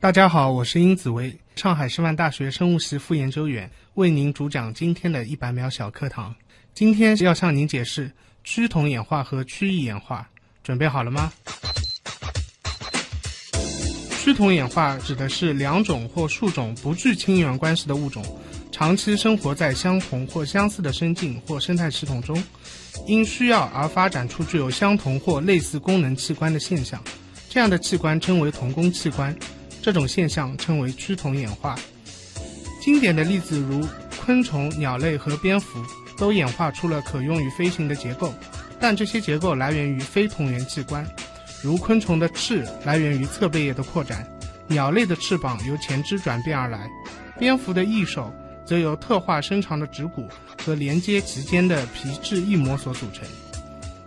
大家好，我是殷子薇，上海师范大学生物系副研究员，为您主讲今天的一百秒小课堂。今天要向您解释趋同演化和趋异演化，准备好了吗？趋同演化指的是两种或数种不具亲缘关系的物种，长期生活在相同或相似的生境或生态系统中，因需要而发展出具有相同或类似功能器官的现象。这样的器官称为同工器官。这种现象称为趋同演化。经典的例子如昆虫、鸟类和蝙蝠，都演化出了可用于飞行的结构，但这些结构来源于非同源器官。如昆虫的翅来源于侧背叶的扩展，鸟类的翅膀由前肢转变而来，蝙蝠的翼手则由特化伸长的指骨和连接其间的皮质翼膜所组成。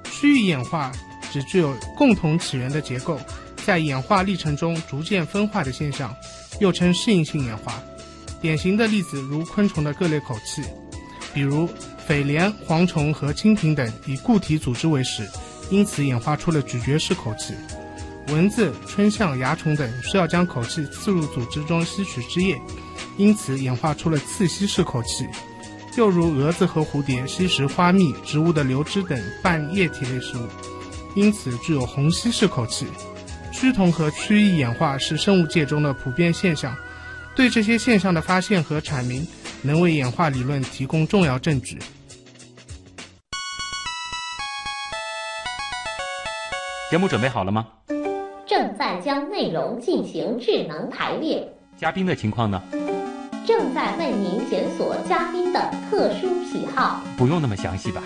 区域演化只具有共同起源的结构。在演化历程中逐渐分化的现象，又称适应性演化。典型的例子如昆虫的各类口器，比如蜚蠊、蝗虫和蜻蜓等以固体组织为食，因此演化出了咀嚼式口器；蚊子、春象、蚜虫等需要将口器刺入组织中吸取汁液，因此演化出了刺吸式口器；又如蛾子和蝴蝶吸食花蜜、植物的流汁等半液体类食物，因此具有虹吸式口器。趋同和趋异演化是生物界中的普遍现象，对这些现象的发现和阐明，能为演化理论提供重要证据。节目准备好了吗？正在将内容进行智能排列。嘉宾的情况呢？正在为您检索嘉宾的特殊喜好。不用那么详细吧？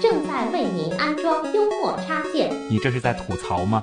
正在为您安装幽默插件。你这是在吐槽吗？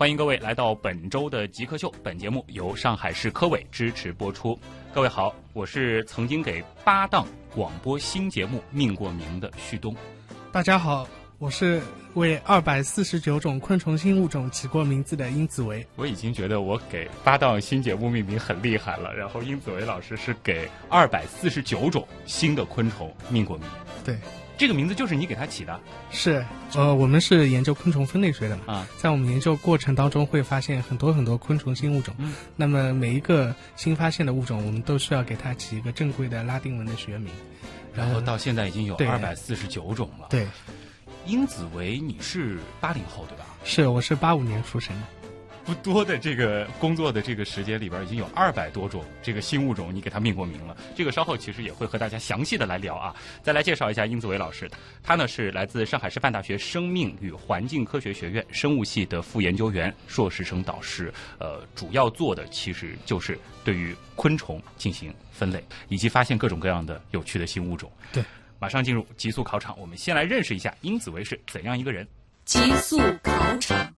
欢迎各位来到本周的极客秀。本节目由上海市科委支持播出。各位好，我是曾经给八档广播新节目命过名的旭东。大家好，我是为二百四十九种昆虫新物种起过名字的殷子维。我已经觉得我给八档新节目命名很厉害了，然后殷子维老师是给二百四十九种新的昆虫命过名。对。这个名字就是你给它起的，是，呃，我们是研究昆虫分类学的嘛，啊，在我们研究过程当中会发现很多很多昆虫新物种，嗯，那么每一个新发现的物种，我们都需要给它起一个正规的拉丁文的学名，然后到现在已经有二百四十九种了，对，英子维，你是八零后对吧？是，我是八五年出生的。不多的这个工作的这个时间里边，已经有二百多种这个新物种，你给它命过名了。这个稍后其实也会和大家详细的来聊啊。再来介绍一下殷子维老师，他呢是来自上海师范大学生命与环境科学学院生物系的副研究员、硕士生导师。呃，主要做的其实就是对于昆虫进行分类，以及发现各种各样的有趣的新物种。对，马上进入极速考场，我们先来认识一下殷子维是怎样一个人。极速考场。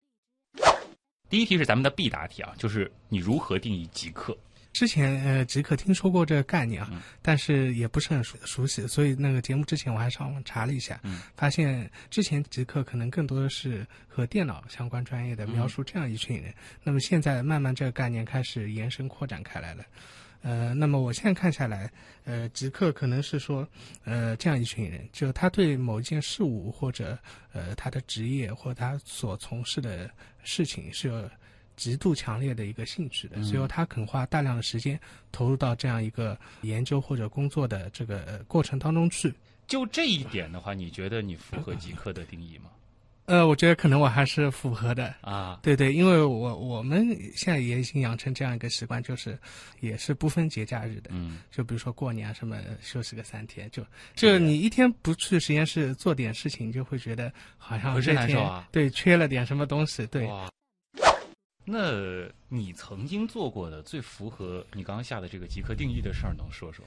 第一题是咱们的必答题啊，就是你如何定义极客？之前呃，极客听说过这个概念啊，但是也不是很熟熟悉，所以那个节目之前我还上网查了一下，发现之前极客可能更多的是和电脑相关专业的描述这样一群人，那么现在慢慢这个概念开始延伸扩展开来了。呃，那么我现在看下来，呃，极客可能是说，呃，这样一群人，就他对某一件事物或者呃他的职业或他所从事的事情是有极度强烈的一个兴趣的，所以他肯花大量的时间投入到这样一个研究或者工作的这个过程当中去。就这一点的话，你觉得你符合极客的定义吗？呃，我觉得可能我还是符合的。啊，对对，因为我我们现在也已经养成这样一个习惯，就是也是不分节假日的，嗯，就比如说过年啊什么，休息个三天，就就你一天不去实验室做点事情，就会觉得好像这天对缺了点什么东西，对。那你曾经做过的最符合你刚刚下的这个极客定义的事儿，能说说？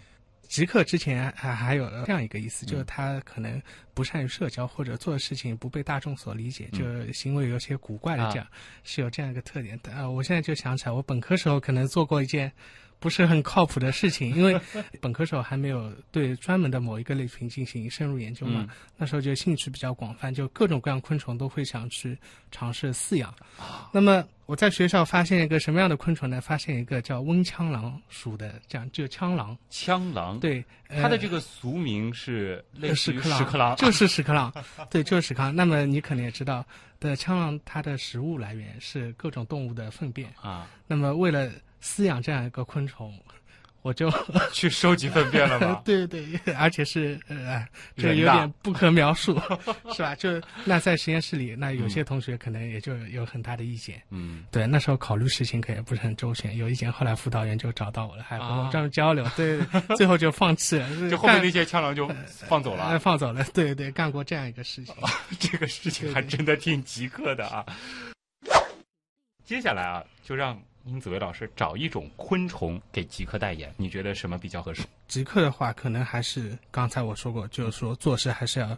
极客之前还还有这样一个意思，就是他可能不善于社交，或者做的事情不被大众所理解，就行为有些古怪的这样，是有这样一个特点。的。呃，我现在就想起来，我本科时候可能做过一件不是很靠谱的事情，因为 本科时候还没有对专门的某一个类群进行深入研究嘛。嗯那时候就兴趣比较广泛，就各种各样昆虫都会想去尝试饲养。啊那么我在学校发现一个什么样的昆虫呢？发现一个叫温枪狼属的，这样就枪狼。枪狼，，对，呃它的这个俗名是类似于屎壳郎，屎壳郎，就是屎壳郎，对，就是屎壳郎。那么你可能也知道，的枪狼它的食物来源是各种动物的粪便。啊，那么为了饲养这样一个昆虫，我就？去收集粪便了吗 对对，而且是呃，这有点不可描述，是吧？就那在实验室里，那有些同学可能也就有很大的意见。嗯，对，那时候考虑事情可也不是很周全，有意见。后来辅导员就找到我了，还和啊我专门交流。对，最后就放弃了，就后面那些枪狼就放走呃了，放走了。对对，干过这样一个事情。这个事情还真的挺极客的啊。接下来啊，就让殷子维老师找一种昆虫给极客代言，你觉得什么比较合适？极客的话，可能还是刚才我说过，就是说做事还是要，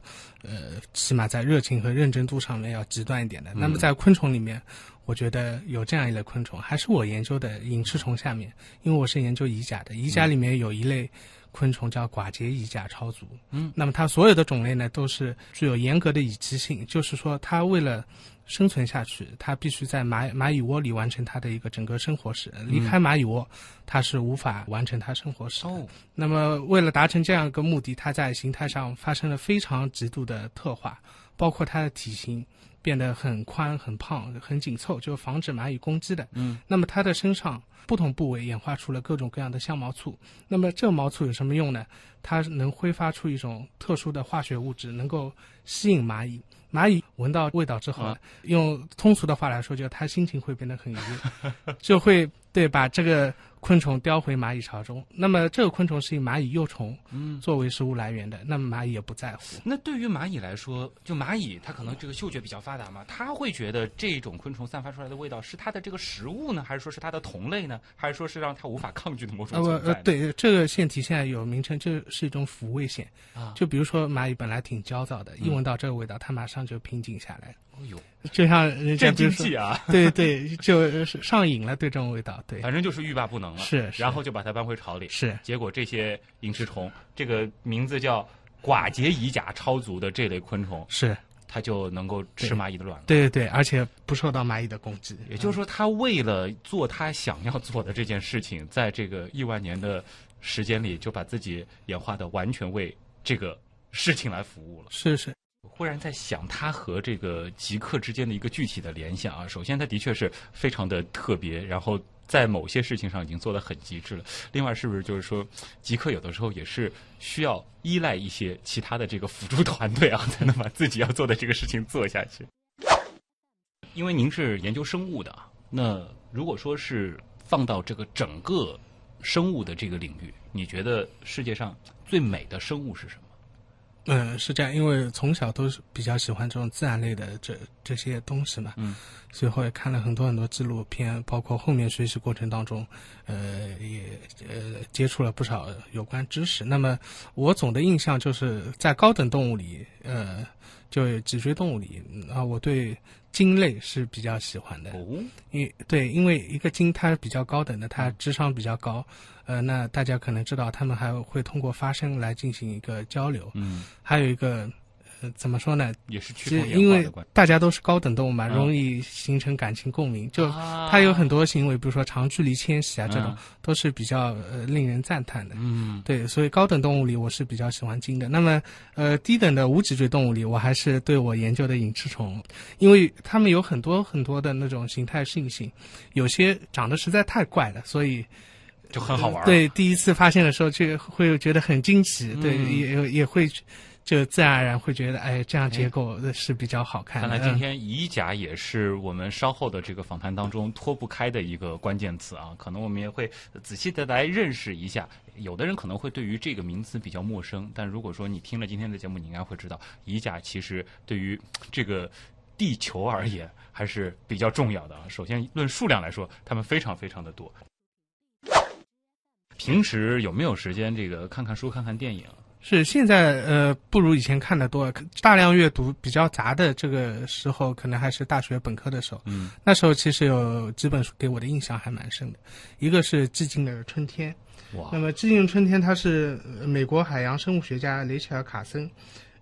呃，起码在热情和认真度上面要极端一点的。那么在昆虫里面，我觉得有这样一类昆虫，还是我研究的隐翅虫下面，因为我是研究蚁甲的，蚁甲里面有一类昆虫叫寡节蚁甲超族。嗯，那么它所有的种类呢，都是具有严格的蚁栖性，就是说它为了生存下去，它必须在蚂蚂蚁窝里完成它的一个整个生活史。离开蚂蚁窝，它是无法完成它生活史的。哦，那么，为了达成这样一个目的，它在形态上发生了非常极度的特化，包括它的体型变得很宽、很胖、很紧凑，就防止蚂蚁攻击的。嗯，那么它的身上不同部位演化出了各种各样的香毛醋。那么这个毛醋有什么用呢？它能挥发出一种特殊的化学物质，能够吸引蚂蚁。蚂蚁闻到味道之后，啊用通俗的话来说，就他心情会变得很愉悦，就会对把这个昆虫叼回蚂蚁巢中。那么这个昆虫是以蚂蚁幼虫嗯。作为食物来源的，那么蚂蚁也不在乎。那对于蚂蚁来说，就蚂蚁它可能这个嗅觉比较发达嘛，它会觉得这种昆虫散发出来的味道是它的这个食物呢，还是说是它的同类呢，还是说是让它无法抗拒的某种呃，我存在？呃，对这个腺体现在有名称，这是一种抚慰腺。啊，就比如说蚂蚁本来挺焦躁的，一嗯闻到这个味道，它马上就平静下来，哦呦，就像人家镇比如说，静剂啊，对对，就是上瘾了，对这种味道，对，反正就是欲罢不能了。是是然后就把它搬回巢里。是结果这些萤翅虫，这个名字叫寡节蚁甲超族的这类昆虫，是，它就能够吃蚂蚁的卵了。对对对，而且不受到蚂蚁的攻击。也就是说，它为了做它想要做的这件事情，在这个亿万年的时间里，就把自己演化的完全为这个事情来服务了。是是，忽然在想它和这个极客之间的一个具体的联想啊。首先，它的确是非常的特别，然后在某些事情上已经做得很极致了。另外，是不是就是说，极客有的时候也是需要依赖一些其他的这个辅助团队啊，才能把自己要做的这个事情做下去？因为您是研究生物的啊，那如果说是放到这个整个生物的这个领域，你觉得世界上最美的生物是什么？嗯，是这样，因为从小都是比较喜欢这种自然类的这这些东西嘛，嗯，所以后来看了很多很多纪录片，包括后面学习过程当中，呃，也呃接触了不少有关知识。那么我总的印象就是在高等动物里，呃，就脊椎动物里，嗯啊，我对鲸类是比较喜欢的。哦，因对，因为一个鲸它是比较高等的，它智商比较高，呃，那大家可能知道，他们还会通过发声来进行一个交流。嗯，还有一个，呃，怎么说呢？也是趋就同演因为。大家都是高等动物嘛，嗯容易形成感情共鸣。就啊它有很多行为，比如说长距离迁徙啊，这种嗯都是比较呃令人赞叹的。嗯对，所以高等动物里我是比较喜欢鲸的。那么，呃，低等的无脊椎动物里，我还是对我研究的隐翅虫，因为它们有很多很多的那种形态性性，有些长得实在太怪了，所以就很好玩儿。，对，第一次发现的时候就会觉得很惊奇，对，嗯也也会就自然而然会觉得，哎，这样结构是比较好看的。看来今嗯天乙甲也是我们稍后的这个访谈当中脱不开的一个关键词啊，可能我们也会仔细的来认识一下。有的人可能会对于这个名词比较陌生，但如果说你听了今天的节目，你应该会知道，乙甲其实对于这个地球而言还是比较重要的啊。首先论数量来说，它们非常非常的多。平时有没有时间这个看看书、看看电影？是现在呃不如以前看的多，大量阅读比较杂的这个时候，可能还是大学本科的时候。嗯那时候其实有几本书给我的印象还蛮深的，一个是《寂静的春天》。哇那么《寂静的春天》它是呃美国海洋生物学家雷切尔·卡森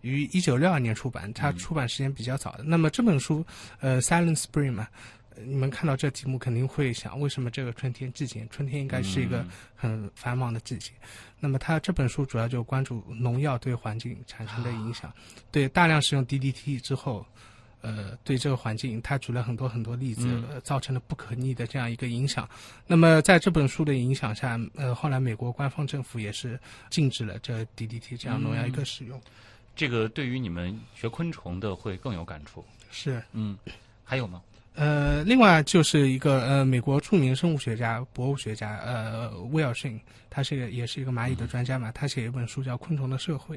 于一九六二年出版，它出版时间比较早的。那么这本书，呃，《Silent Spring》嘛，呃你们看到这题目肯定会想，为什么这个春天季节？春天应该是一个嗯很繁忙的季节。那么他这本书主要就关注农药对环境产生的影响，对大量使用 DDT 之后。呃，对这个环境，他举了很多很多例子，造成了不可逆的这样一个影响。那么在这本书的影响下，呃，后来美国官方政府也是禁止了这 DDT 这样农药一个使用。这个对于你们学昆虫的会更有感触。是，嗯，还有吗？呃，另外就是一个呃，美国著名生物学家、博物学家呃，威尔逊，他是一个也是一个蚂蚁的专家嘛，他写一本书叫《昆虫的社会》。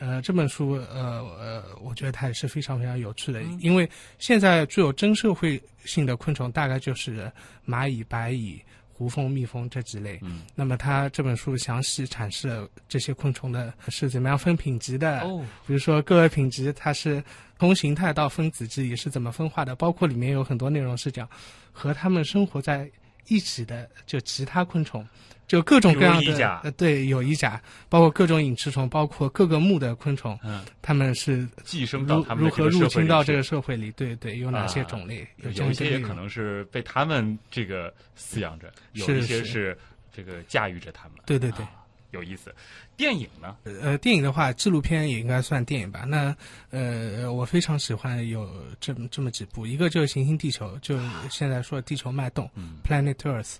呃，这本书呃呃，我觉得它也是非常非常有趣的，因为现在具有真社会性的昆虫大概就是蚂蚁、白蚁、胡蜂、蜜蜂这几类。嗯，那么他这本书详细阐释了这些昆虫的是怎么样分品级的，哦，比如说各个品级它是从形态到分子质也是怎么分化的，包括里面有很多内容是讲和它们生活在一起的就其他昆虫，就各种各样的呃对有蚁甲，包括各种隐翅虫，包括各个目的昆虫，嗯，它们是寄生到如如他们的这何入侵到这个社会里？对对，有哪些啊种类？啊有样个内容一些也可能是被他们这个饲养着，有一些是是这个驾驭着他们。对对对。啊有意思。电影呢？呃，电影的话，纪录片也应该算电影吧。那呃，我非常喜欢有这么这么几部，一个就是《行星地球》，就现在说地球脉动、嗯 （Planet Earth）。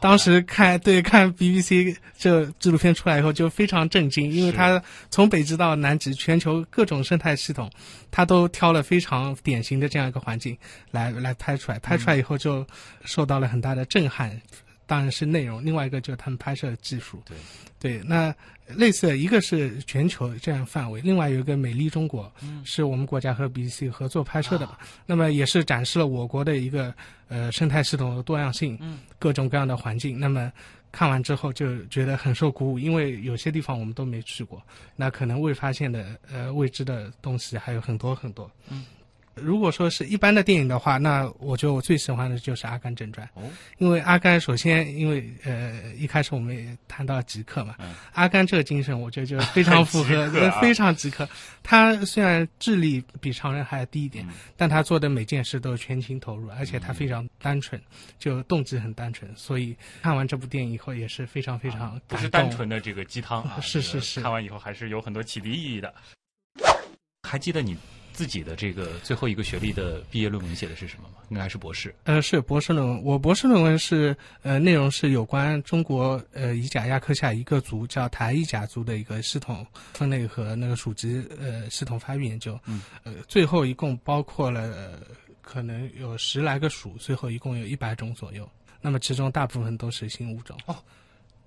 当时看对看 BBC 这纪录片出来以后就非常震惊，因为它从北极到南极，全球各种生态系统，它都挑了非常典型的这样一个环境来来拍出来。拍出来以后就受到了很大的震撼，当然是内容，另外一个就是他们拍摄的技术。对对，那类似的一个是全球这样范围，另外有一个美丽中国，是我们国家和 BBC 合作拍摄的嘛。那么也是展示了我国的一个呃生态系统的多样性，嗯各种各样的环境。那么看完之后就觉得很受鼓舞，因为有些地方我们都没去过，那可能未发现的呃未知的东西还有很多很多。嗯。如果说是一般的电影的话，那我觉得我最喜欢的就是《阿甘正传》。哦，因为阿甘首先，因为呃一开始我们也谈到极客嘛，嗯阿甘这个精神，我觉得就非常符合，非常极客。他虽然智力比常人还要低一点，嗯但他做的每件事都是全情投入，而且他非常单纯，就动机很单纯。所以看完这部电影以后也是非常非常啊不是感动。单纯的这个鸡汤啊，是是是看完以后还是有很多启迪意义的。还记得你自己的这个最后一个学历的毕业论文写的是什么吗？应该是博士。呃，是博士论文。我博士论文是呃，内容是有关中国呃以甲亚科下一个族叫台乙甲族的一个系统分类和那个属级呃系统发育研究。嗯。呃，最后一共包括了、呃可能有十来个属，最后一共有一百种左右。那么其中大部分都是新物种。哦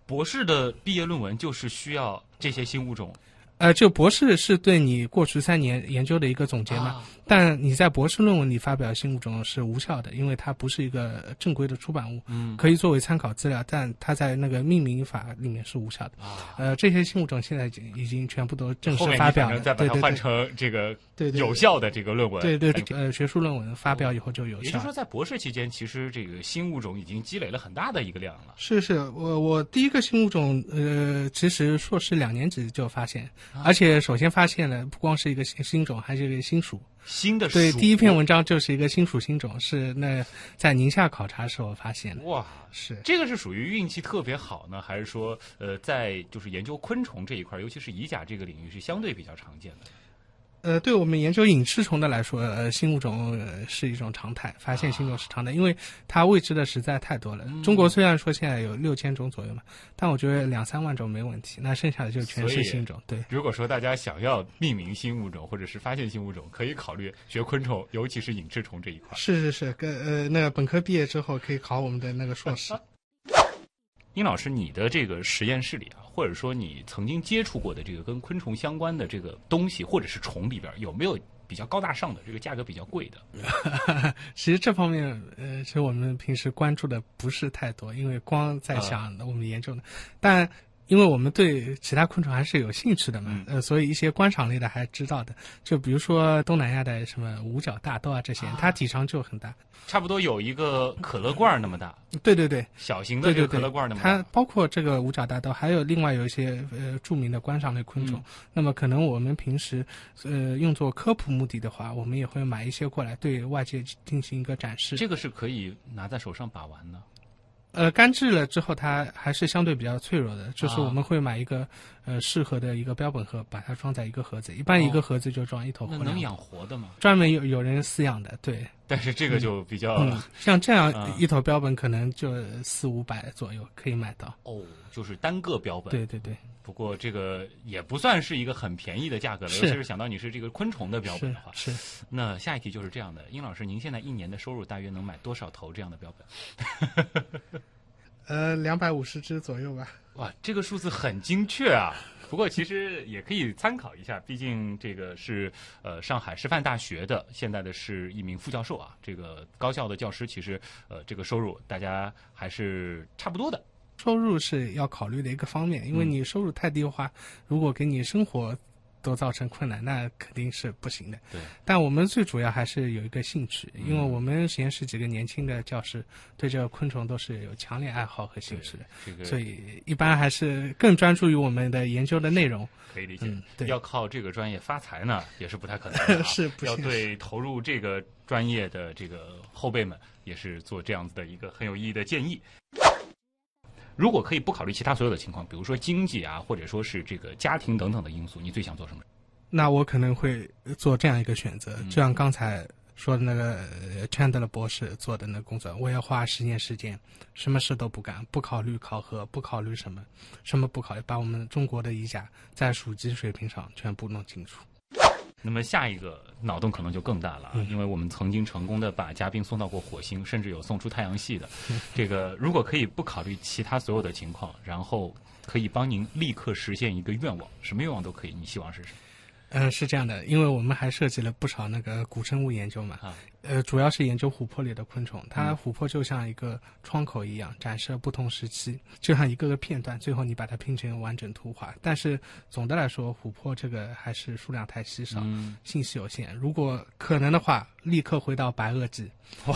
博士的毕业论文就是需要这些新物种呃，就博士是对你过去三年研究的一个总结吗，但你在博士论文里发表新物种是无效的，因为它不是一个正规的出版物。嗯可以作为参考资料，但它在那个命名法里面是无效的。啊，呃，这些新物种现在已经已经全部都正式发表了，再把它换成这个对对有效的这个论文。对对呃，学术论文发表以后就有效也就是说，。在博士期间，其实这个新物种已经积累了很大的一个量了。是是，我我第一个新物种，呃，其实硕士两年级就发现，啊而且首先发现了不光是一个新新种，还是一个新属。新的对，属第一篇文章就是一个新属新种，是那在宁夏考察时候发现的。哇，是，这个是属于运气特别好呢，还是说呃，在就是研究昆虫这一块，尤其是蚁甲这个领域是相对比较常见的？呃，对我们研究隐翅虫的来说，呃，新物种、呃、是一种常态，发现新种是常态，因为它未知的实在太多了。嗯中国虽然说现在有六千种左右嘛，但我觉得两三万种没问题，那剩下的就全是新种。对，如果说大家想要命名新物种或者是发现新物种，可以考虑学昆虫，尤其是隐翅虫这一块。是是是，跟呃那个本科毕业之后可以考我们的那个硕士。殷老师，你的这个实验室里啊，或者说你曾经接触过的这个跟昆虫相关的这个东西，或者是虫里边，有没有比较高大上的，这个价格比较贵的？其实这方面，呃，其实我们平时关注的不是太多，因为光在想我们研究的。但因为我们对其他昆虫还是有兴趣的嘛，嗯呃，所以一些观赏类的还知道的。就比如说东南亚的什么五角大豆啊这些，它体长就很大。差不多有一个可乐罐儿那么大，对对对，小型的这个可乐罐儿那么大它。包括这个五角大豆，还有另外有一些呃著名的观赏类昆虫。嗯那么可能我们平时呃用作科普目的的话，我们也会买一些过来对外界进行一个展示。这个是可以拿在手上把玩的。呃，干制了之后，它还是相对比较脆弱的，就是啊我们会买一个呃适合的一个标本盒，把它装在一个盒子，一般一个盒子就装一头那能养活的吗？专门有有人饲养的，对，但是这个就比较、嗯，像这样啊一头标本可能就四五百左右可以买到。哦，就是单个标本。对对对，不过这个也不算是一个很便宜的价格了，尤其是想到你是这个昆虫的标本的话。是。那下一题就是这样的，殷老师，您现在一年的收入大约能买多少头这样的标本？呃，两百五十只左右吧。哇，这个数字很精确啊！不过其实也可以参考一下，毕竟这个是呃上海师范大学的，现在的是一名副教授啊。这个高校的教师其实呃这个收入大家还是差不多的。收入是要考虑的一个方面，因为嗯你收入太低的话，如果给你生活都造成困难，那肯定是不行的。对，但我们最主要还是有一个兴趣，因为嗯我们实验室几个年轻的教师对这个昆虫都是有强烈爱好和兴趣的，这个所以一般还是更专注于我们的研究的内容。可以理解。嗯，对，要靠这个专业发财呢，也是不太可能的、啊。是不要对投入这个专业的这个后辈们，也是做这样子的一个很有意义的建议。如果可以不考虑其他所有的情况，比如说经济啊，或者说是这个家庭等等的因素，你最想做什么？那我可能会做这样一个选择，嗯就像刚才说的那个呃 Chandler 博士做的那工作，我要花十年时间，什么事都不干，不考虑考核，不考虑什么，什么不考虑，把我们中国的一甲在属级水平上全部弄清楚。那么下一个脑洞可能就更大了因为我们曾经成功的把嘉宾送到过火星，甚至有送出太阳系的。嗯 这个如果可以不考虑其他所有的情况，然后可以帮您立刻实现一个愿望，什么愿望都可以，你希望是什么？嗯，是这样的，因为我们还涉及了不少那个古生物研究嘛，啊呃，主要是研究琥珀里的昆虫。它嗯琥珀就像一个窗口一样，展示了不同时期，就像一个个片段，最后你把它拼成完整图画。但是总的来说，琥珀这个还是数量太稀少，嗯，信息有限。如果可能的话，立刻回到白垩纪，哇，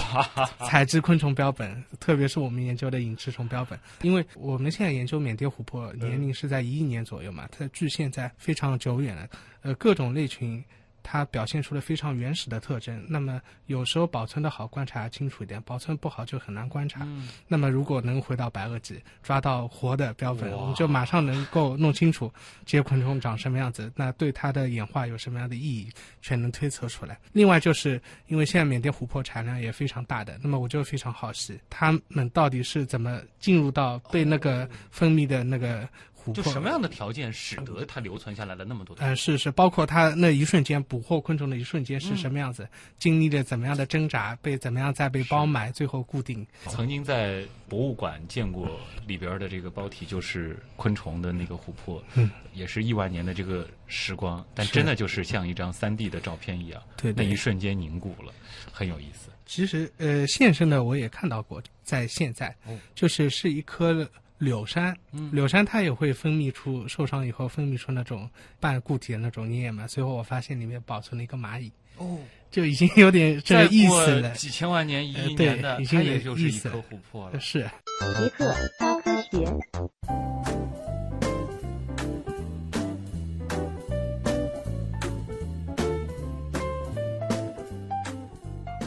采集昆虫标本，特别是我们研究的隐翅虫标本，因为我们现在研究缅甸琥珀年龄是在一亿年左右嘛，它距现在非常久远了，呃，各种类群。它表现出了非常原始的特征，那么有时候保存的好，观察清楚一点；保存不好就很难观察。嗯那么如果能回到白垩纪，抓到活的标本，哇我们就马上能够弄清楚这些昆虫长什么样子，那对它的演化有什么样的意义，全能推测出来。另外，就是因为现在缅甸琥珀产量也非常大的，那么我就非常好奇，它们到底是怎么进入到被那个分泌的那个？就什么样的条件使得它留存下来了那么多的？嗯，是是，包括它那一瞬间捕获昆虫的一瞬间是什么样子，经历了怎么样的挣扎，被怎么样再被包埋，最后固定。曾经在博物馆见过里边的这个包体，就是昆虫的那个琥珀，嗯，也是亿万年的这个时光，但真的就是像一张三 D 的照片一样，对对。那一瞬间凝固了，很有意思。其实，呃，现身的我也看到过，在现在，哦。就是是一颗柳杉，嗯柳杉它也会分泌出受伤以后分泌出那种半固体的那种粘液嘛，最后我发现里面保存了一个蚂蚁，哦，就已经有点这个意思了。几千万年、一亿年的，已经也就是意思了一颗琥珀了。是，极客高科学。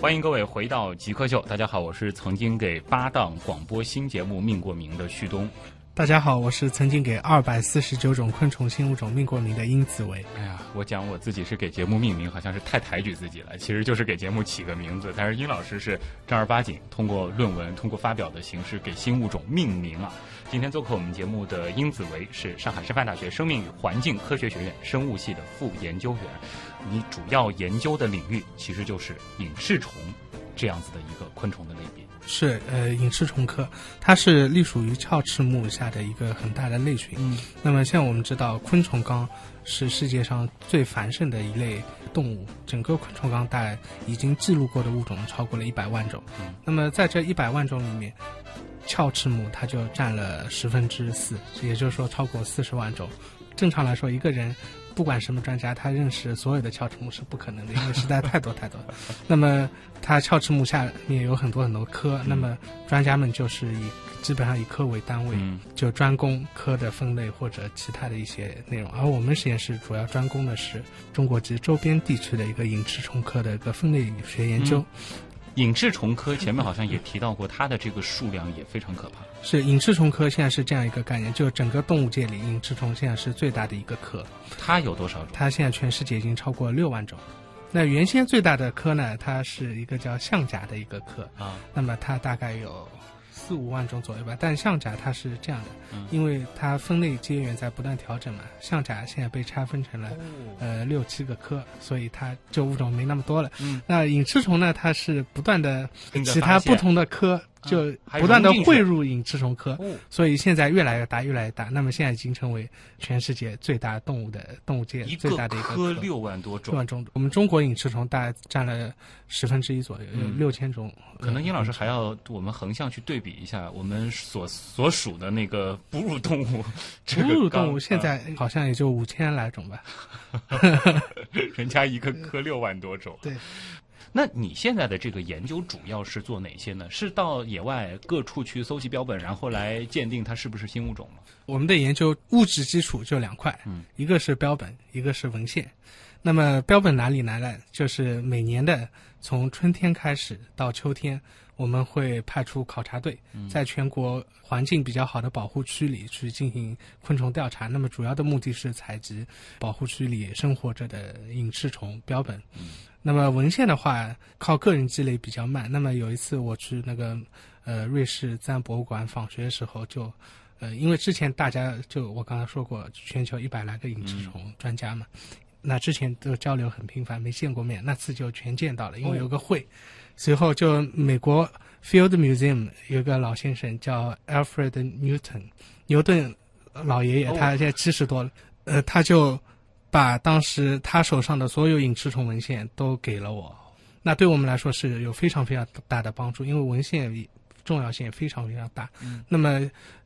欢迎各位回到极客秀，大家好，我是曾经给八档广播新节目命过名的旭东。大家好，我是曾经给二百四十九种昆虫新物种命过名的殷子维。哎呀，我讲我自己是给节目命名，好像是太抬举自己了。其实就是给节目起个名字，但是殷老师是正儿八经通过论文、通过发表的形式给新物种命名啊。今天做客我们节目的殷子维是上海师范大学生命与环境科学学院生物系的副研究员，你主要研究的领域其实就是隐翅虫这样子的一个昆虫的类别。是呃隐翅虫科，它是隶属于鞘翅目下的一个很大的类群。嗯，那么像我们知道，昆虫纲是世界上最繁盛的一类动物，整个昆虫纲大概已经记录过的物种超过了一百万种。嗯那么在这一百万种里面，鞘翅目它就占了十分之四，也就是说超过四十万种。正常来说，一个人不管什么专家，他认识所有的鞘翅目是不可能的，因为实在太多太多。那么它鞘翅目下面有很多很多科，那么专家们就是以基本上以科为单位，嗯就专攻科的分类或者其他的一些内容。而我们实验室主要专攻的是中国及周边地区的一个隐翅虫科的一个分类学研究。隐翅虫科前面好像也提到过，它的这个数量也非常可怕。是隐翅虫科现在是这样一个概念，就整个动物界里，隐翅虫现在是最大的一个科，它有多少种？它现在全世界已经超过六万种。那原先最大的科呢，它是一个叫象甲的一个科，啊，那么它大概有四五万种左右吧。但象甲它是这样的，嗯因为它分类阶源在不断调整嘛，象甲现在被拆分成了呃六七个科，所以它就物种没那么多了。嗯，那隐翅虫呢，它是不断的其他不同的科就不断的汇入隐翅虫科，哦，所以现在越来越大，越来越大。那么现在已经成为全世界最大动物的动物界最大的一个科六万多种六。万种。我们中国隐翅虫大概占了十分之一左右，有嗯六千种。可能殷老师还要我们横向去对比一下我们所所属的那个哺乳动物，哺乳动物现啊在好像也就五千来种吧。人家一个科六万多种。对，那你现在的这个研究主要是做哪些呢？是到野外各处去搜集标本，然后来鉴定它是不是新物种吗？我们的研究物质基础就两块，嗯，一个是标本，一个是文献。那么标本哪里来呢？就是每年的从春天开始到秋天，我们会派出考察队，在全国环境比较好的保护区里去进行昆虫调查。那么主要的目的是采集保护区里生活着的隐翅虫标本。那么文献的话，靠个人积累比较慢。那么有一次我去那个呃瑞士自然博物馆访学的时候就。呃，因为之前大家就我刚才说过，全球一百来个隐翅虫专家嘛，那之前都交流很频繁，没见过面，那次就全见到了，因为有个会。随后就美国 Field Museum 有个老先生叫 Alfred Newton，牛顿老爷爷，哦他现在七十多了，呃，他就把当时他手上的所有隐翅虫文献都给了我，那对我们来说是有非常非常大的帮助，因为文献重要性非常非常大。嗯，那么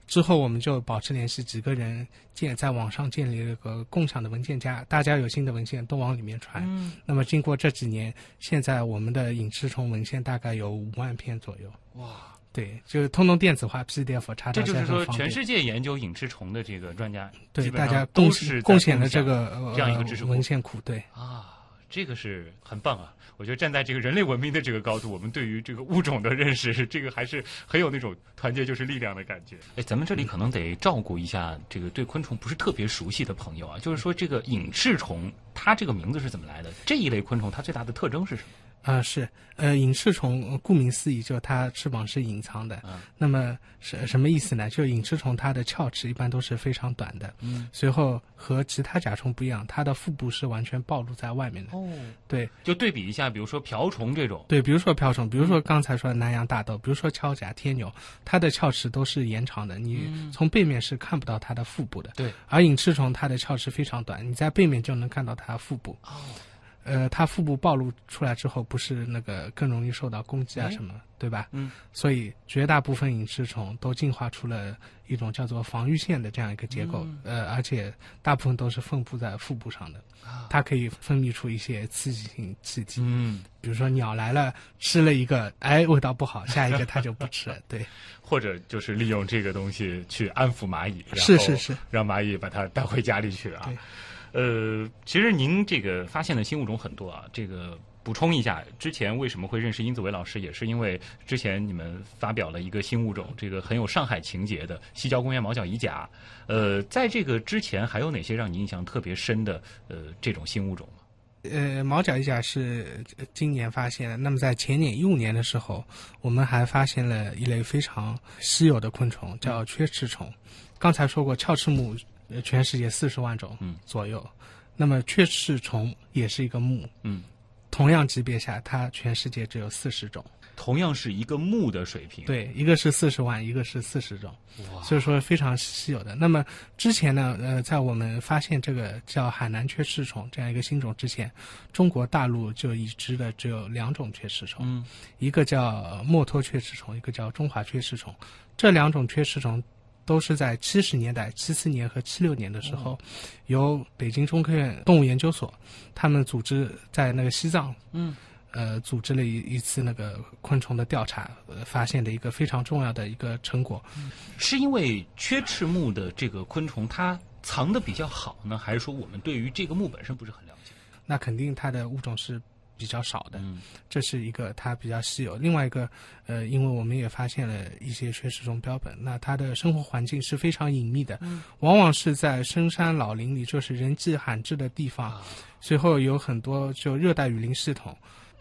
之后我们就保持联系，几个人建在网上建立了一个共享的文件夹，大家有新的文献都往里面传。嗯，那么经过这几年，现在我们的隐翅虫文献大概有五万篇左右。哇，对，就是通通电子化 PDF 查这找就是说，全世界研究隐翅虫的这个专家，对大家贡都是贡献了共享这个、呃、这样一个知识库文献库。对，啊，这个是很棒啊！我觉得站在这个人类文明的这个高度，我们对于这个物种的认识，这个还是很有那种团结就是力量的感觉。哎，咱们这里可能得照顾一下这个对昆虫不是特别熟悉的朋友啊，就是说这个隐翅虫，它这个名字是怎么来的？这一类昆虫它最大的特征是什么？啊、是，呃，隐翅虫，呃顾名思义，就是它翅膀是隐藏的。嗯那么是什么意思呢？就隐翅虫它的鞘翅一般都是非常短的，嗯，随后和其他甲虫不一样，它的腹部是完全暴露在外面的。哦，对就对比一下，比如说瓢虫这种，对，比如说瓢虫，比如说刚才说的南洋大豆，比如说锹甲、天牛，它的鞘翅都是延长的，你嗯从背面是看不到它的腹部的。对，而隐翅虫它的鞘翅非常短，你在背面就能看到它腹部。哦，呃，它腹部暴露出来之后，不是那个更容易受到攻击啊哎。什么，对吧？嗯，所以绝大部分隐翅虫都进化出了一种叫做防御线的这样一个结构，嗯。呃，而且大部分都是分布在腹部上的，它可以分泌出一些刺激性气体，嗯，比如说鸟来了吃了一个，哎，味道不好，下一个它就不吃了，对，或者就是利用这个东西去安抚蚂蚁，是是是，让蚂蚁把它带回家里去啊。对呃，其实您这个发现的新物种很多啊，这个补充一下，之前为什么会认识殷子维老师，也是因为之前你们发表了一个新物种，这个很有上海情节的西郊公园毛角蚁甲。呃，在这个之前还有哪些让你印象特别深的呃这种新物种吗？呃，毛角蚁甲是呃今年发现的。那么在前年一五年的时候，我们还发现了一类非常稀有的昆虫，叫缺翅虫。刚才说过，鞘翅目呃全世界四十万种嗯左右，那么雀翅虫也是一个目，嗯，同样级别下，它全世界只有四十种。同样是一个木的水平，，对，一个是四十万，一个是四十种，哇，所以说非常稀有的。那么之前呢，呃，在我们发现这个叫海南雀翅虫这样一个新种之前，中国大陆就已知的只有两种雀翅虫，嗯一个叫墨脱雀翅虫，一个叫中华雀翅虫。这两种雀翅虫都是在七十年代、七四年和七六年的时候，由北京中科院动物研究所他们组织在那个西藏，嗯，呃，组织了一一次那个昆虫的调查，呃，发现的一个非常重要的一个成果。是因为缺翅目的这个昆虫它藏的比较好呢，还是说我们对于这个目本身不是很了解？那肯定它的物种是比较少的，嗯这是一个它比较稀有。另外一个，呃，因为我们也发现了一些缺翅虫标本，那它的生活环境是非常隐秘的，嗯往往是在深山老林里，就是人迹罕至的地方。啊随后有很多就热带雨林系统，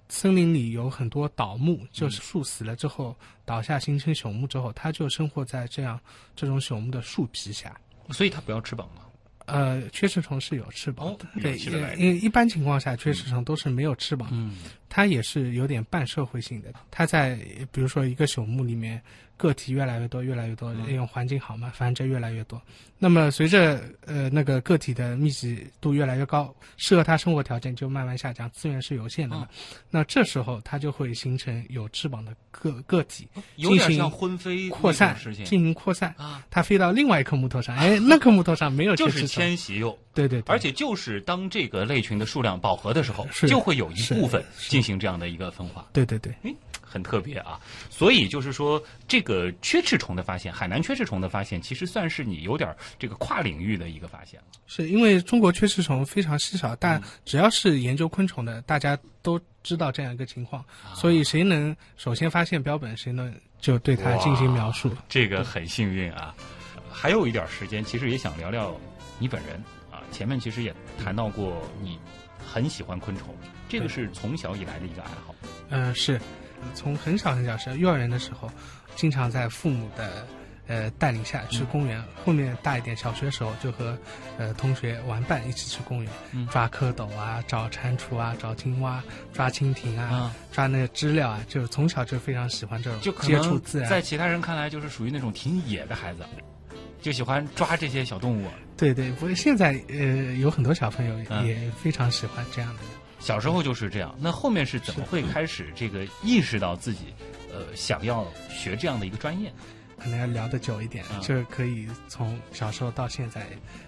森林里有很多倒木，就是树死了之后倒下形成朽木之后，它就生活在这样这种朽木的树皮下。所以它不要翅膀嘛。呃，缺翅虫是有翅膀的，哦对，因为一般情况下，缺翅虫都是没有翅膀。嗯它也是有点半社会性的。它在比如说一个朽木里面，个体越来越多，越来越多，嗯因为环境好嘛，繁殖越来越多。那么随着呃那个个体的密集度越来越高，适合它生活条件就慢慢下降，资源是有限的嘛。那这时候它就会形成有翅膀的个个体有点进行像婚飞扩散进行扩散。啊，它飞到另外一棵木头上，哎，那棵木头上没有 就是迁徙哟。对对对，而且就是当这个类群的数量饱和的时候，是就会有一部分进行这样的一个分化。对对对。哎，很特别啊！所以就是说，这个缺翅虫的发现，海南缺翅虫的发现，其实算是你有点这个跨领域的一个发现了。是因为中国缺翅虫非常稀少，嗯但只要是研究昆虫的，大家都知道这样一个情况，啊所以谁能首先发现标本，谁能就对它进行描述。这个很幸运啊！还有一点时间，其实也想聊聊你本人啊。前面其实也谈到过，你很喜欢昆虫，这个是从小以来的一个爱好。嗯、是从很小很小时候，幼儿园的时候，经常在父母的呃带领下去公园。后面大一点，小学的时候就和呃同学玩伴一起去公园，嗯抓蝌蚪啊，找蟾蜍啊，找青蛙，抓蜻蜓啊，啊抓那个知了啊，就是从小就非常喜欢这种就可接触自然。在其他人看来，就是属于那种挺野的孩子，就喜欢抓这些小动物。对对，不过现在呃有很多小朋友嗯也非常喜欢这样的。小时候就是这样，那后面是怎么会开始这个意识到自己，呃，想要学这样的一个专业？可能要聊得久一点，嗯就可以从小时候到现在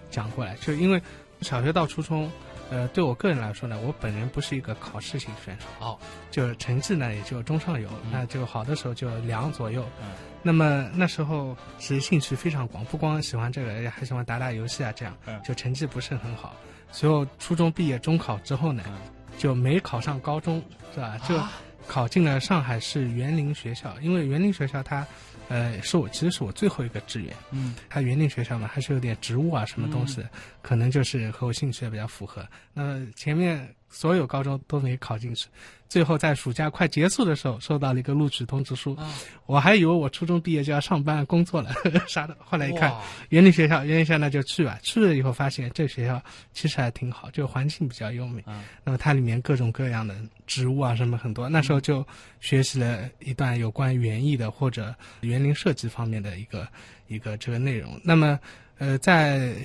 讲过来。就因为小学到初中，呃，对我个人来说呢，我本人不是一个考试型选手，哦，就是成绩呢也就中上游，嗯那就好的时候就两左右。嗯那么那时候其实兴趣非常广，不光喜欢这个，还喜欢打打游戏啊，这样嗯就成绩不是很好。随后初中毕业中考之后呢，嗯就没考上高中，是吧？就啊考进了上海市园林学校，因为园林学校它，呃，是我其实是我最后一个志愿。嗯它园林学校嘛，还是有点植物啊什么东西，可能就是和我兴趣也比较符合。那前面所有高中都没考进去，最后在暑假快结束的时候收到了一个录取通知书，啊，我还以为我初中毕业就要上班工作了，啥的。后来一看哇园林学校，园林学校那就去吧。去了以后发现这学校其实还挺好，就环境比较优美。嗯那么它里面各种各样的植物啊什么很多，那时候就学习了一段有关园艺的或者园林设计方面的一个一个这个内容。那么呃在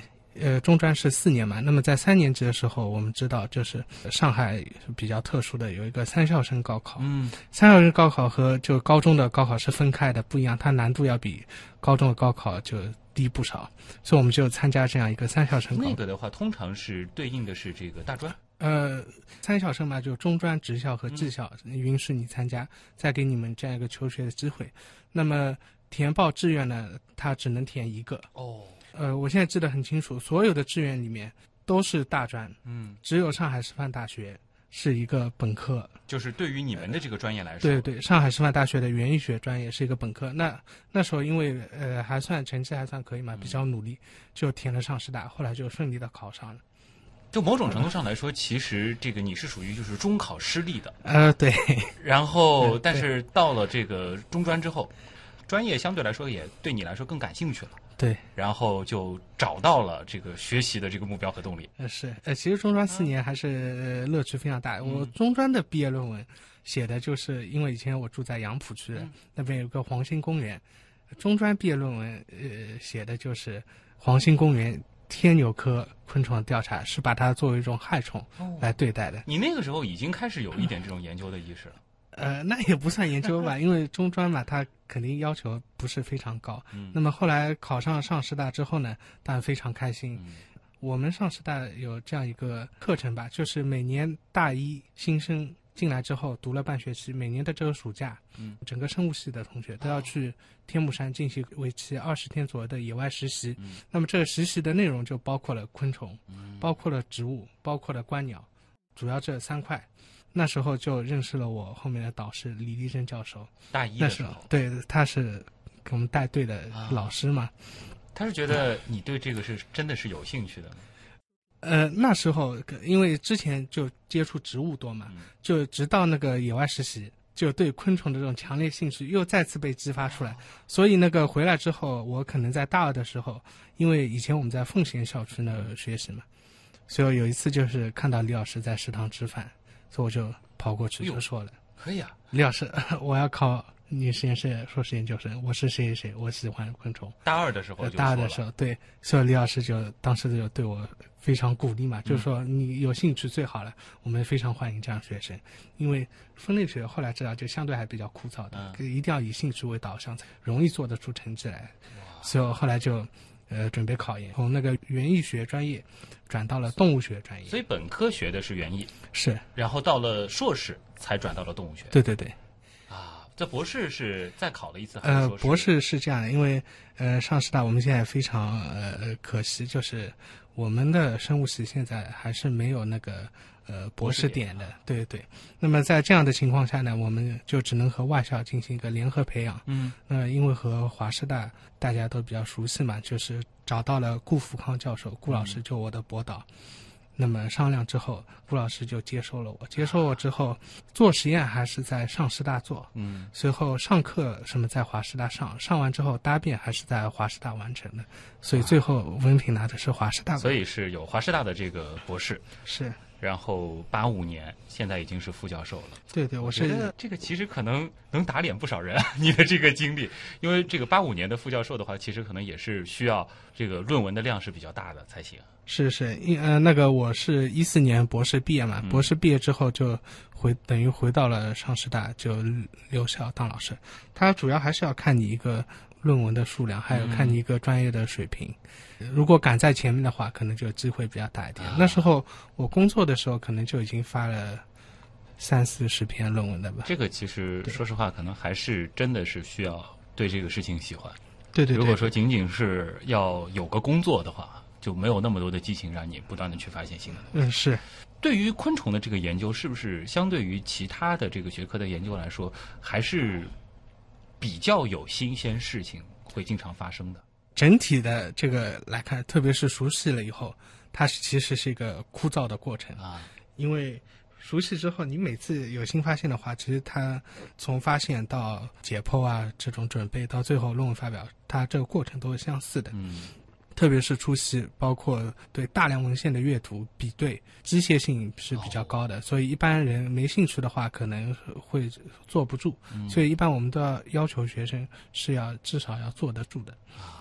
呃中专是四年嘛，那么在三年级的时候，我们知道就是上海比较特殊的有一个三校生高考，嗯三校生高考和就高中的高考是分开的，不一样，它难度要比高中的高考就低不少，所以我们就参加这样一个三校生高考。那个的话，通常是对应的是这个大专。呃，三校生嘛，就中专、职校和技校，允许你参加，再给你们这样一个求学的机会。那么填报志愿呢，它只能填一个。哦，呃，我现在记得很清楚，所有的志愿里面都是大专，嗯，只有上海师范大学是一个本科。就是对于你们的这个专业来说，对对，上海师范大学的园艺学专业是一个本科。那那时候因为呃还算成绩还算可以嘛，比较努力，就填了上师大，后来就顺利的考上了。就某种程度上来说，其实这个你是属于就是中考失利的，呃，对，然后 但是到了这个中专之后，专业相对来说也对你来说更感兴趣了。对，然后就找到了这个学习的这个目标和动力。呃是呃，其实中专四年还是呃乐趣非常大。我中专的毕业论文写的就是，因为以前我住在杨浦区，那边有个黄兴公园，中专毕业论文呃写的就是黄兴公园天牛科昆虫的调查，是把它作为一种害虫来对待的。你那个时候已经开始有一点这种研究的意识了。呃，那也不算研究吧，因为中专嘛，它肯定要求不是非常高。嗯那么后来考上上师大之后呢，当然非常开心。嗯我们上师大有这样一个课程吧，就是每年大一新生进来之后读了半学期，每年的这个暑假，嗯，整个生物系的同学都要去天目山进行为期二十天左右的野外实习。嗯那么这个实习的内容就包括了昆虫，嗯包括了植物，包括了观鸟，主要这三块。那时候就认识了我后面的导师李立珍教授，大一的时候，对他是给我们带队的老师嘛。他是觉得你对这个是真的是有兴趣的吗？呃，那时候因为之前就接触植物多嘛，嗯就直到那个野外实习，就对昆虫的这种强烈兴趣又再次被激发出来。所以那个回来之后，我可能在大二的时候，因为以前我们在奉贤校区那学习嘛，所以有一次就是看到李老师在食堂吃饭，所以我就跑过去就说了。可以啊，李老师，我要考你实验室硕士研究生，我是谁谁谁，我喜欢昆虫。大二的时候大二的时候，对，所以李老师就当时就对我非常鼓励嘛，就是说你有兴趣最好了，我们非常欢迎这样学生，因为分类学后来知道就相对还比较枯燥的，一定要以兴趣为导向，才容易做得出成绩来。所以我后来就呃准备考研，从那个园艺学专业转到了动物学专业。所以本科学的是园艺，是然后到了硕士才转到了动物学。对对对。啊，这博士是再考了一次还是呃，博士是这样的，因为呃，上师大我们现在非常呃可惜，就是我们的生物系现在还是没有那个呃博士点的，对对。那么在这样的情况下呢，我们就只能和外校进行一个联合培养。嗯，那因为和华师大大家都比较熟悉嘛，就是找到了顾福康教授，顾老师就我的博导。那么商量之后，顾老师就接收了我。接收我之后，做实验还是在上师大做，嗯，随后上课什么在华师大上，上完之后答辩还是在华师大完成的，所以最后文凭拿的是华师大。所以是有华师大的这个博士，是然后八五年，现在已经是副教授了。对对，我觉是得这个其实可能能打脸不少人，你的这个经历，因为这个八五年的副教授的话，其实可能也是需要这个论文的量是比较大的才行。是是，因呃那个我是一四年博士毕业嘛，嗯博士毕业之后就回等于回到了上师大，就留校当老师。他主要还是要看你一个论文的数量，还有看你一个专业的水平。如果赶在前面的话，可能就机会比较大一点。那时候我工作的时候，可能就已经发了三四十篇论文了吧。这个其实说实话，可能还是真的是需要对这个事情喜欢。对对对，如果说仅仅是要有个工作的话，就没有那么多的激情让你不断的去发现新的东西。嗯是。对于昆虫的这个研究，是不是相对于其他的这个学科的研究来说，还是比较有新鲜事情会经常发生的？整体的这个来看，特别是熟悉了以后，它是其实是一个枯燥的过程啊，因为熟悉之后，你每次有新发现的话，其实它从发现到解剖啊这种准备，到最后论文发表，它这个过程都是相似的。嗯，特别是初期，包括对大量文献的阅读、比对，机械性是比较高的，所以一般人没兴趣的话，可能会坐不住。嗯所以一般我们都要要求学生是要至少要坐得住的。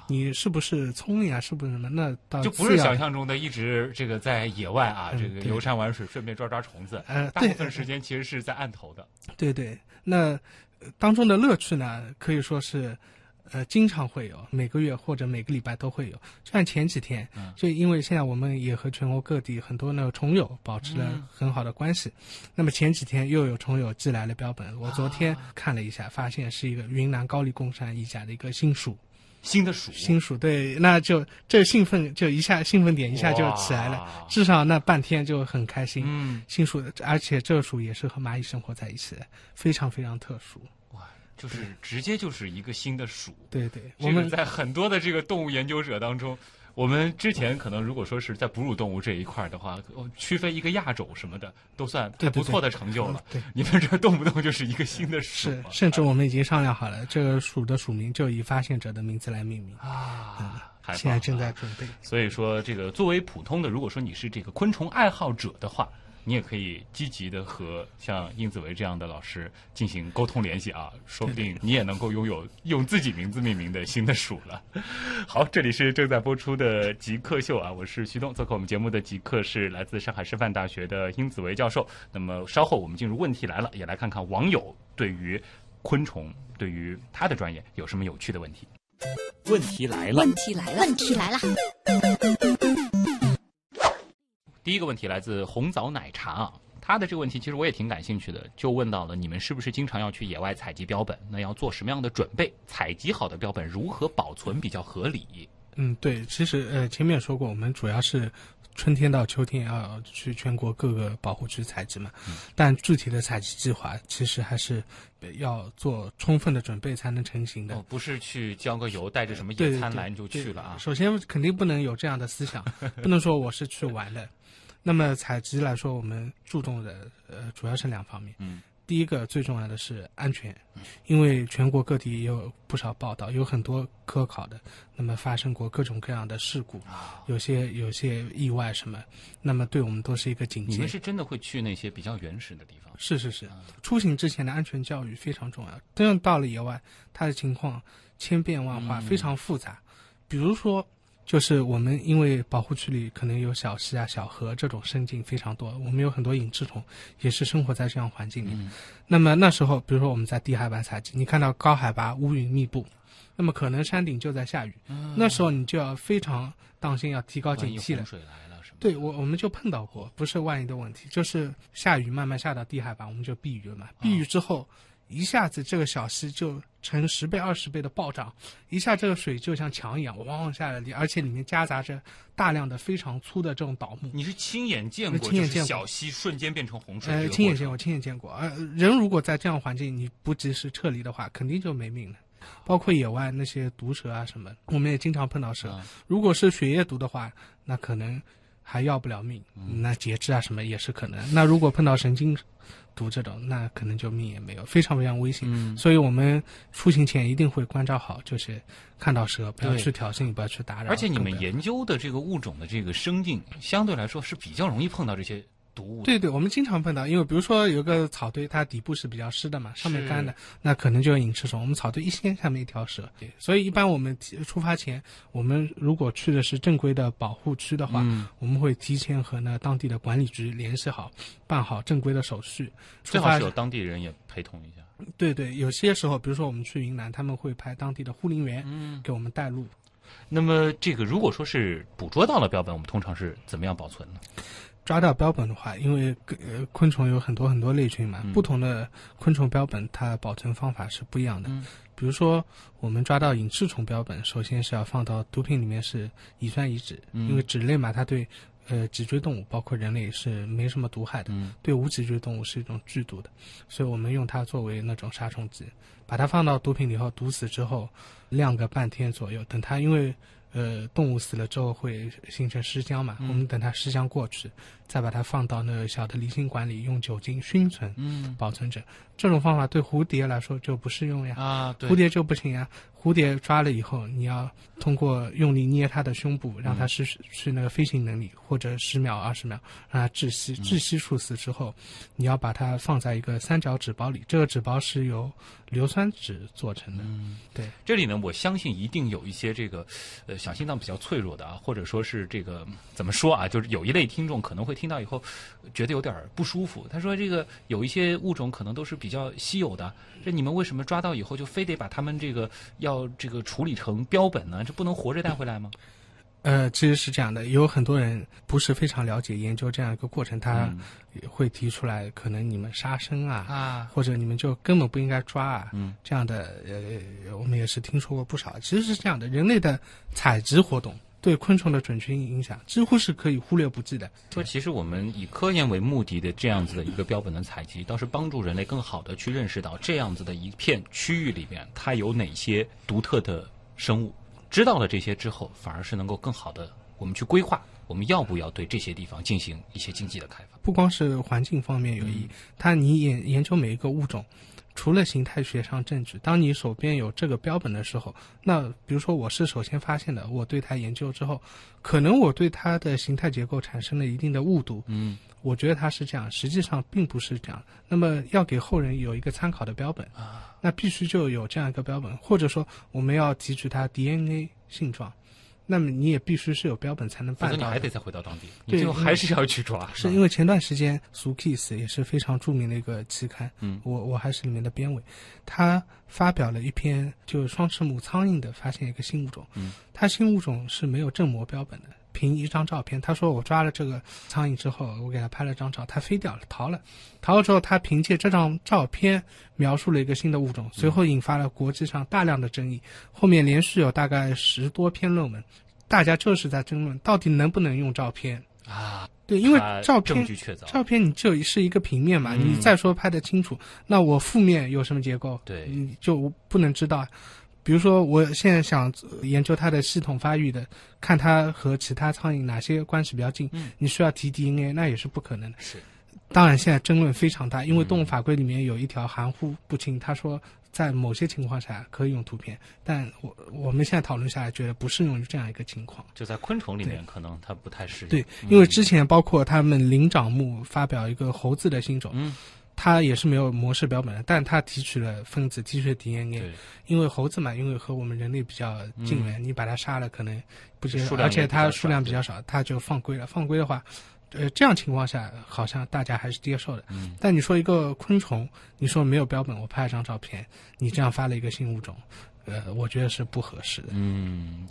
你是不是聪明啊？是不是什么？那到就不是想象中的一直这个在野外啊，嗯这个游山玩水，顺便抓抓虫子。呃大部分时间其实是在案头的。对对，那呃当中的乐趣呢，可以说是。呃，经常会有，每个月或者每个礼拜都会有。就像前几天，嗯就因为现在我们也和全国各地很多那个虫友保持了嗯很好的关系，那么前几天又有虫友寄来了标本，我昨天啊看了一下，发现是一个云南高丽贡山一甲的一个新属，新的鼠，新鼠对，那就这兴奋就一下兴奋点一下就起来了，至少那半天就很开心。嗯，新属的，而且这鼠也是和蚂蚁生活在一起的，非常非常特殊。哇，就是直接就是一个新的属。对对，我们在很多的这个动物研究者当中，我们之前可能如果说是在哺乳动物这一块儿的话，哦区分一个亚种什么的，都算不错的成就了。对，你们这动不动就是一个新的属是，甚至我们已经商量好了，这个属的属名就以发现者的名字来命名。啊，太现在正在准备。所以说，这个作为普通的，如果说你是这个昆虫爱好者的话，你也可以积极的和像殷子维这样的老师进行沟通联系啊，说不定你也能够拥有用自己名字命名的新的鼠了。好，这里是正在播出的极客秀啊，我是徐东，做客我们节目的极客是来自上海师范大学的殷子维教授。那么稍后我们进入问题来了，也来看看网友对于昆虫、对于他的专业有什么有趣的问题。问题来了，问题来了，问题来了，第一个问题来自红枣奶茶啊，他的这个问题其实我也挺感兴趣的，就问到了你们是不是经常要去野外采集标本？那要做什么样的准备？采集好的标本如何保存比较合理？嗯，对，其实呃前面也说过，我们主要是春天到秋天要去全国各个保护区采集嘛，但具体的采集计划其实还是要做充分的准备才能成型的。哦，不是去浇个油，带着什么野餐篮就去了啊？首先肯定不能有这样的思想，不能说我是去玩的。那么采集来说，我们注重的呃主要是两方面。嗯，第一个最重要的是安全，因为全国各地也有不少报道，有很多科考的，那么发生过各种各样的事故，啊有些有些意外什么，那么对我们都是一个警戒你们。是真的会去那些比较原始的地方？是是是，出行之前的安全教育非常重要。真正到了野外，它的情况千变万化，嗯非常复杂。比如说，就是我们因为保护区里可能有小溪啊、小河这种生境非常多，我们有很多隐翅虫也是生活在这样环境里。嗯那么那时候，比如说我们在低海拔采集，你看到高海拔乌云密布，那么可能山顶就在下雨，那时候你就要非常当心，要提高警惕了？对我，我们就碰到过，不是万一的问题，就是下雨慢慢下到低海拔，我们就避雨了嘛。避雨之后，一下子这个小溪就成十倍、二十倍的暴涨，一下这个水就像墙一样汪汪下来，而且里面夹杂着大量的非常粗的这种倒木。你是亲眼见过，就是亲眼见过小溪瞬间变成洪水？呃，亲眼见过，亲眼见过。呃，人如果在这样环境，你不及时撤离的话，肯定就没命了。包括野外那些毒蛇啊什么，我们也经常碰到蛇。啊如果是血液毒的话，那可能还要不了命，嗯那截肢啊什么也是可能。那如果碰到神经毒这种，那可能就命也没有，非常非常危险。嗯，所以我们出行前一定会关照好，就是看到蛇不要去挑衅，不要去打扰。而且你们研究的这个物种的这个生境，相对来说是比较容易碰到这些毒物。对对，我们经常碰到，因为比如说有个草堆，它底部是比较湿的嘛，上面干的，那可能就有隐翅虫。我们草堆一掀，下面一条蛇。对，所以一般我们提出发前，我们如果去的是正规的保护区的话，嗯我们会提前和呢当地的管理局联系好，办好正规的手续。最好是有当地人也陪同一下。对对，有些时候，比如说我们去云南，他们会派当地的护林员嗯，给我们带路。那么这个如果说是捕捉到了标本，我们通常是怎么样保存呢？抓到标本的话，因为呃昆虫有很多很多类群嘛，嗯。不同的昆虫标本它保存方法是不一样的。嗯。比如说我们抓到隐翅虫标本，首先是要放到毒品里面是乙酸乙酯，嗯。因为酯类嘛，它对呃脊椎动物包括人类是没什么毒害的，嗯。对无脊椎动物是一种剧毒的，所以我们用它作为那种杀虫剂，把它放到毒品里后毒死之后，晾个半天左右，等它因为呃动物死了之后会形成尸僵嘛，嗯。我们等它尸僵过去，再把它放到那个小的离心管里，用酒精熏存嗯保存着。这种方法对蝴蝶来说就不适用呀。啊，对蝴蝶就不行呀，蝴蝶抓了以后，你要通过用力捏它的胸部，让它失去那个飞行能力，或者十秒、二十秒让它窒息。窒息处死之后，你要把它放在一个三角纸包里，这个纸包是由硫酸纸做成的。嗯，对，这里呢，我相信一定有一些这个，呃，小心脏比较脆弱的啊，或者说是这个怎么说啊，就是有一类听众可能会听到以后觉得有点儿不舒服。他说这个有一些物种可能都是比较稀有的，这你们为什么抓到以后就非得把它们这个要这个处理成标本呢？这不能活着带回来吗？呃，其实是这样的，有很多人不是非常了解研究这样一个过程，他嗯会提出来，可能你们杀生啊，啊，或者你们就根本不应该抓啊，嗯，这样的呃，我们也是听说过不少。其实是这样的，人类的采集活动对昆虫的准确影响几乎是可以忽略不计的。说其实我们以科研为目的的这样子的一个标本的采集，倒是帮助人类更好的去认识到这样子的一片区域里面，它有哪些独特的生物。知道了这些之后，反而是能够更好的我们去规划，我们要不要对这些地方进行一些经济的开发。不光是环境方面有益，它你研研究每一个物种，除了形态学上证据，当你手边有这个标本的时候，那比如说我是首先发现的，我对它研究之后，可能我对它的形态结构产生了一定的误读，嗯，我觉得它是这样，实际上并不是这样。那么要给后人有一个参考的标本，那必须就有这样一个标本，或者说我们要提取它 DNA 性状，那么你也必须是有标本才能办到。你还得再回到当地，最后还是要去抓。是因为前段时间《苏 Kiss》也是非常著名的一个期刊，嗯我我还是里面的编委，他发表了一篇就是双翅目苍蝇的发现一个新物种，嗯，它新物种是没有正模标本的，凭一张照片，他说我抓了这个苍蝇之后，我给他拍了张照，它飞掉了，逃了，逃了之后，他凭借这张照片描述了一个新的物种，随后引发了国际上大量的争议，后面连续有大概十多篇论文，大家就是在争论到底能不能用照片。啊，对，因为照片证据确凿，照片你就是一个平面嘛，嗯你再说拍得清楚，那我负面有什么结构？对你就不能知道。比如说，我现在想呃研究它的系统发育的，看它和其他苍蝇哪些关系比较近，嗯你需要提 DNA，那也是不可能的。是当然，现在争论非常大，因为嗯动物法规里面有一条含糊不清，他说在某些情况下可以用图片，但我我们现在讨论下来，觉得不适用于这样一个情况。就在昆虫里面，可能它不太适应。对，嗯因为之前包括他们灵长目发表一个猴子的新种，嗯，它也是没有模式标本的，但它提取了分子，提取了 DNA。因为猴子嘛，因为和我们人类比较近缘，你把它杀了，可能不接受，而且它数量比较少，它就放归了。放归的话，呃，这样情况下好像大家还是接受的。嗯但你说一个昆虫，你说没有标本，我拍了张照片，你这样发了一个新物种，呃，我觉得是不合适的。嗯。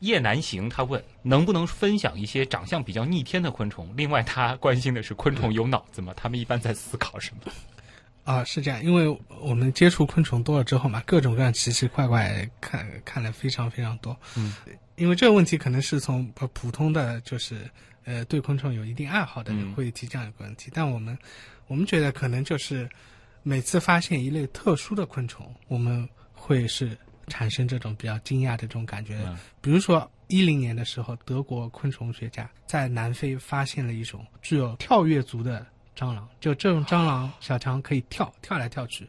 叶南行他问能不能分享一些长相比较逆天的昆虫？另外，他关心的是昆虫有脑子吗？他们一般在思考什么？啊，是这样，因为我们接触昆虫多了之后嘛，各种各样奇奇怪怪看看了非常非常多。嗯，因为这个问题可能是从呃普通的就是呃对昆虫有一定爱好的人嗯会提这样一个问题，但我们我们觉得可能就是每次发现一类特殊的昆虫，我们会是产生这种比较惊讶的这种感觉。嗯比如说一零年的时候，德国昆虫学家在南非发现了一种具有跳跃足的蟑螂，就这种蟑螂小强可以跳跳来跳去。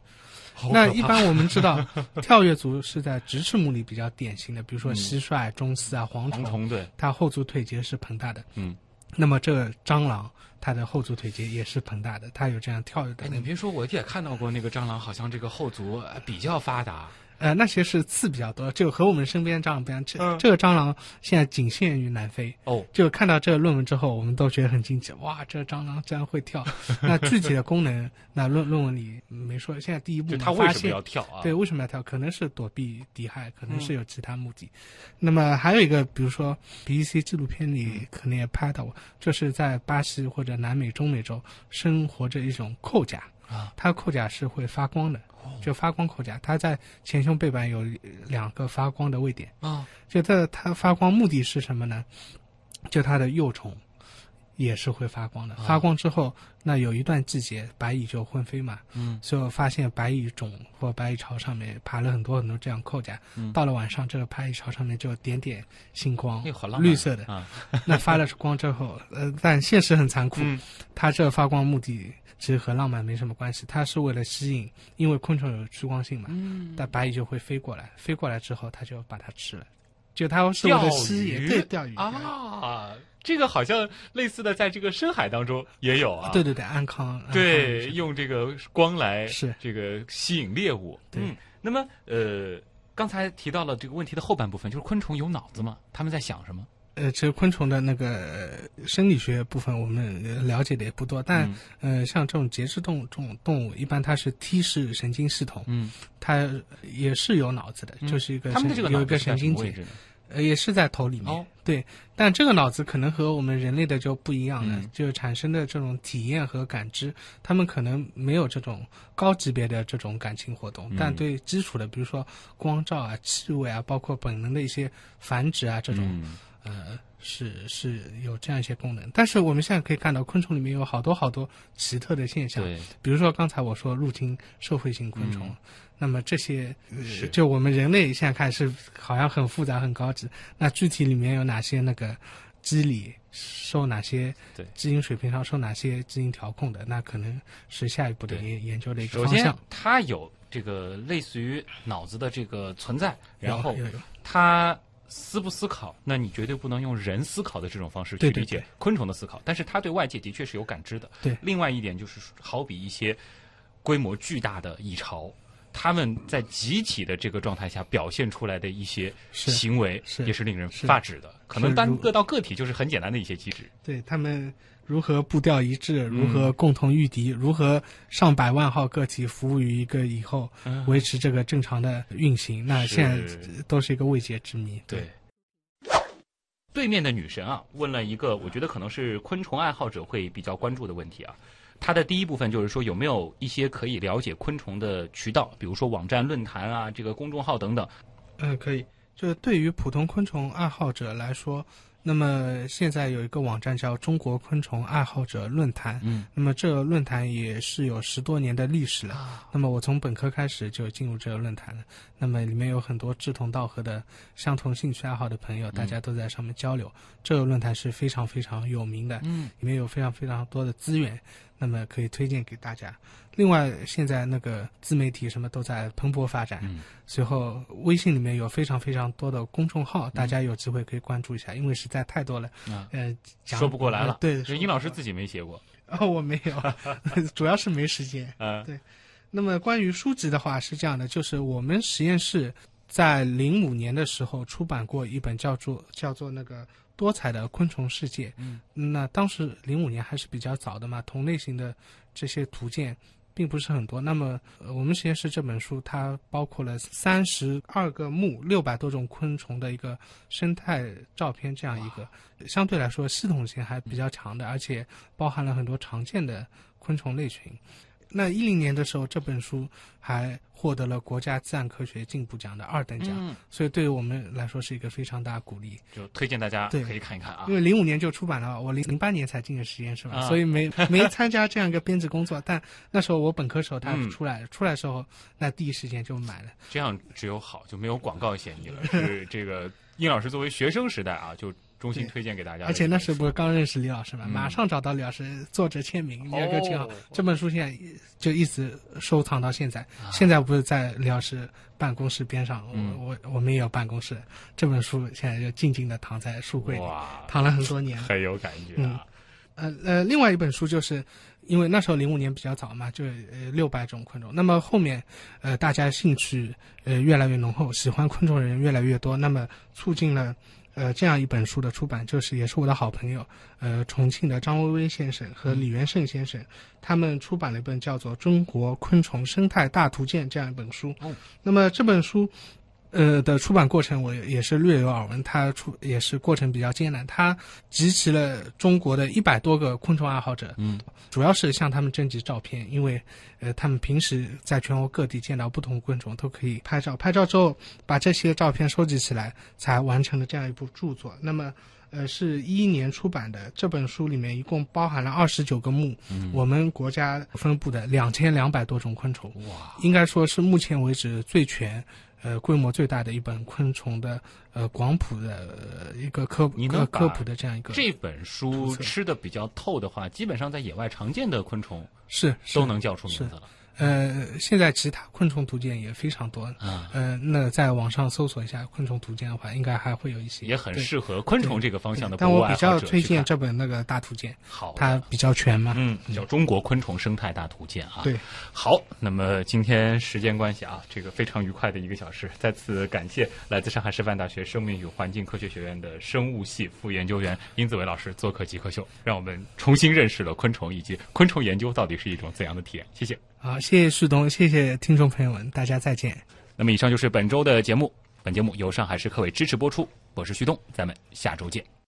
那一般我们知道，跳跃足是在直翅目里比较典型的，比如说蟋蟀、中丝啊、蝗蝗虫，虫对，它后足腿节是膨大的。嗯，那么这个蟑螂，它的后足腿节也是膨大的，它有这样跳跃的。你别说，我也看到过那个蟑螂，好像这个后足呃比较发达。呃，那些是刺比较多，就和我们身边蟑螂不一样。这、嗯这个蟑螂现在仅限于南非。哦，就看到这个论文之后，我们都觉得很惊奇，哇，这蟑螂竟然会跳。那具体的功能，那论论文里没说。现在第一步它为什么要跳啊？对，为什么要跳？可能是躲避敌害，可能是有其他目的。那么还有一个，比如说 BBC 纪录片里可能也拍到过，就是在巴西或者南美、中美洲生活着一种扣甲啊，它扣甲是会发光的，就发光扣甲，它在前胸背板有两个发光的位点。啊，就它它发光目的是什么呢？就它的幼虫也是会发光的。啊。发光之后，那有一段季节白蚁就混飞嘛，嗯，所以我发现白蚁种或白蚁巢上面爬了很多很多这样扣甲。嗯。到了晚上，这个白蚁巢上面就点点星光绿色的。啊，那发了光之后，呃，但现实很残酷，嗯。它这发光目的其实和浪漫没什么关系，它是为了吸引，因为昆虫有趋光性嘛，嗯，但白蚁就会飞过来，飞过来之后，它就把它吃了，就它是为了吸引，对，钓鱼。啊，这个好像类似的，在这个深海当中也有啊。对对对，安康，对，用这个光来是这个吸引猎物。对嗯，那么呃，刚才提到了这个问题的后半部分，就是昆虫有脑子吗？他们在想什么？呃，其实昆虫的那个呃生理学部分我们呃了解的也不多，但、嗯呃，像这种节肢动物这种动物，一般它是 T 式神经系统，嗯，它也是有脑子的，嗯就是一个他们的这个神有一个神经节？呃，也是在头里面。哦。对，但这个脑子可能和我们人类的就不一样了，嗯。就产生的这种体验和感知，他们可能没有这种高级别的这种感情活动，嗯。但对基础的，比如说光照啊、气味啊，包括本能的一些繁殖啊这种，嗯。呃，是是有这样一些功能。但是我们现在可以看到，昆虫里面有好多好多奇特的现象，比如说刚才我说入侵社会性昆虫，嗯那么这些、就我们人类现在看是好像很复杂很高级，那具体里面有哪些那个机理受哪些对基因水平上受哪些基因调控的，那可能是下一步的研研究的一个首先方向。它有这个类似于脑子的这个存在，然后它思不思考，那你绝对不能用人思考的这种方式去理解昆虫的思考，但是它对外界的确是有感知的。对另外一点就是，好比一些规模巨大的蚁巢。他们在集体的这个状态下表现出来的一些行为，也是令人发指的。可能单个到个体就是很简单的一些机制。对他们如何步调一致，如嗯何共同御敌，如何上百万号个体服务于一个以后，嗯维持这个正常的运行，那现在都是一个未解之谜。对。对面的女神啊，问了一个我觉得可能是昆虫爱好者会比较关注的问题啊。它的第一部分就是说有没有一些可以了解昆虫的渠道，比如说网站、论坛啊，这个公众号等等。嗯，可以。就对于普通昆虫爱好者来说，那么现在有一个网站叫中国昆虫爱好者论坛。嗯，那么这个论坛也是有十多年的历史了。啊那么我从本科开始就进入这个论坛了。那么里面有很多志同道合的、相同兴趣爱好的朋友，大家都在上面交流。这个论坛是非常非常有名的，嗯，里面有非常非常多的资源，那么可以推荐给大家。另外，现在那个自媒体什么都在蓬勃发展。嗯随后，微信里面有非常非常多的公众号，大家有机会可以关注一下，因为实在太多了。嗯，呃，讲说不过来了呃。对，是殷老师自己没写过。哦，我没有，主要是没时间。对，那么关于书籍的话是这样的，就是我们实验室在零五年的时候出版过一本叫做叫做那个多彩的昆虫世界。嗯，那当时零五年还是比较早的嘛，同类型的这些图鉴并不是很多。那么、呃我们实验室这本书它包括了三十二个目、六百多种昆虫的一个生态照片，这样一个相对来说系统性还比较强的，而且包含了很多常见的昆虫类群。那一零年的时候，这本书还获得了国家自然科学进步奖的二等奖，嗯，所以对于我们来说是一个非常大的鼓励。就推荐大家对可以看一看啊因。为零五年就出版了，我零零八年才进的实验室嘛，啊所以没 没参加这样一个编制工作。但那时候我本科时候它嗯出来，出来的时候那第一时间就买了。这样只有好，就没有广告嫌疑了。是这个殷老师作为学生时代啊，就衷心推荐给大家而且那。时不是刚认识李老师嘛，嗯马上找到李老师作者签名，这个挺好。哦这本书现在就一直收藏到现在。啊现在不是在李老师办公室边上，嗯我我我们也有办公室。这本书现在就静静的躺在书柜里，哇，躺了很多年。很有感觉啊。呃呃，另外一本书就是，因为那时候零五年比较早嘛，就呃六百种昆虫。那么后面呃大家兴趣呃越来越浓厚，喜欢昆虫的人越来越多，那么促进了呃这样一本书的出版，就是也是我的好朋友呃重庆的张薇薇先生和李元胜先生，他们出版了一本叫做《中国昆虫生态大图鉴》这样一本书。哦那么这本书。呃的出版过程我也是略有耳闻，它出也是过程比较艰难，它集齐了中国的一百多个昆虫爱好者，嗯，主要是向他们征集照片，因为呃他们平时在全国各地见到不同昆虫都可以拍照，拍照之后把这些照片收集起来，才完成了这样一部著作。那么。呃，是一一年出版的这本书里面一共包含了二十九个目，嗯我们国家分布的两千两百多种昆虫，哇，应该说是目前为止最全、呃规模最大的一本昆虫的呃广谱的、呃、一个科你能把科科普的这样一个这本书吃的比较透的话，基本上在野外常见的昆虫是是都能叫出名字了呃，现在其他昆虫图鉴也非常多。啊，呃，那在网上搜索一下昆虫图鉴的话，应该还会有一些，也很适合昆虫这个方向的但我比较推荐这本那个大图鉴，好它比较全嘛。嗯，叫《中国昆虫生态大图鉴》啊。对，好，那么今天时间关系啊，这个非常愉快的一个小时，再次感谢来自上海师范大学生命与环境科学学院的生物系副研究员殷子伟老师做客极客秀，让我们重新认识了昆虫以及昆虫研究到底是一种怎样的体验。谢谢。好，谢谢旭东，谢谢听众朋友们，大家再见。那么以上就是本周的节目，本节目由上海市科委支持播出，我是旭东，咱们下周见。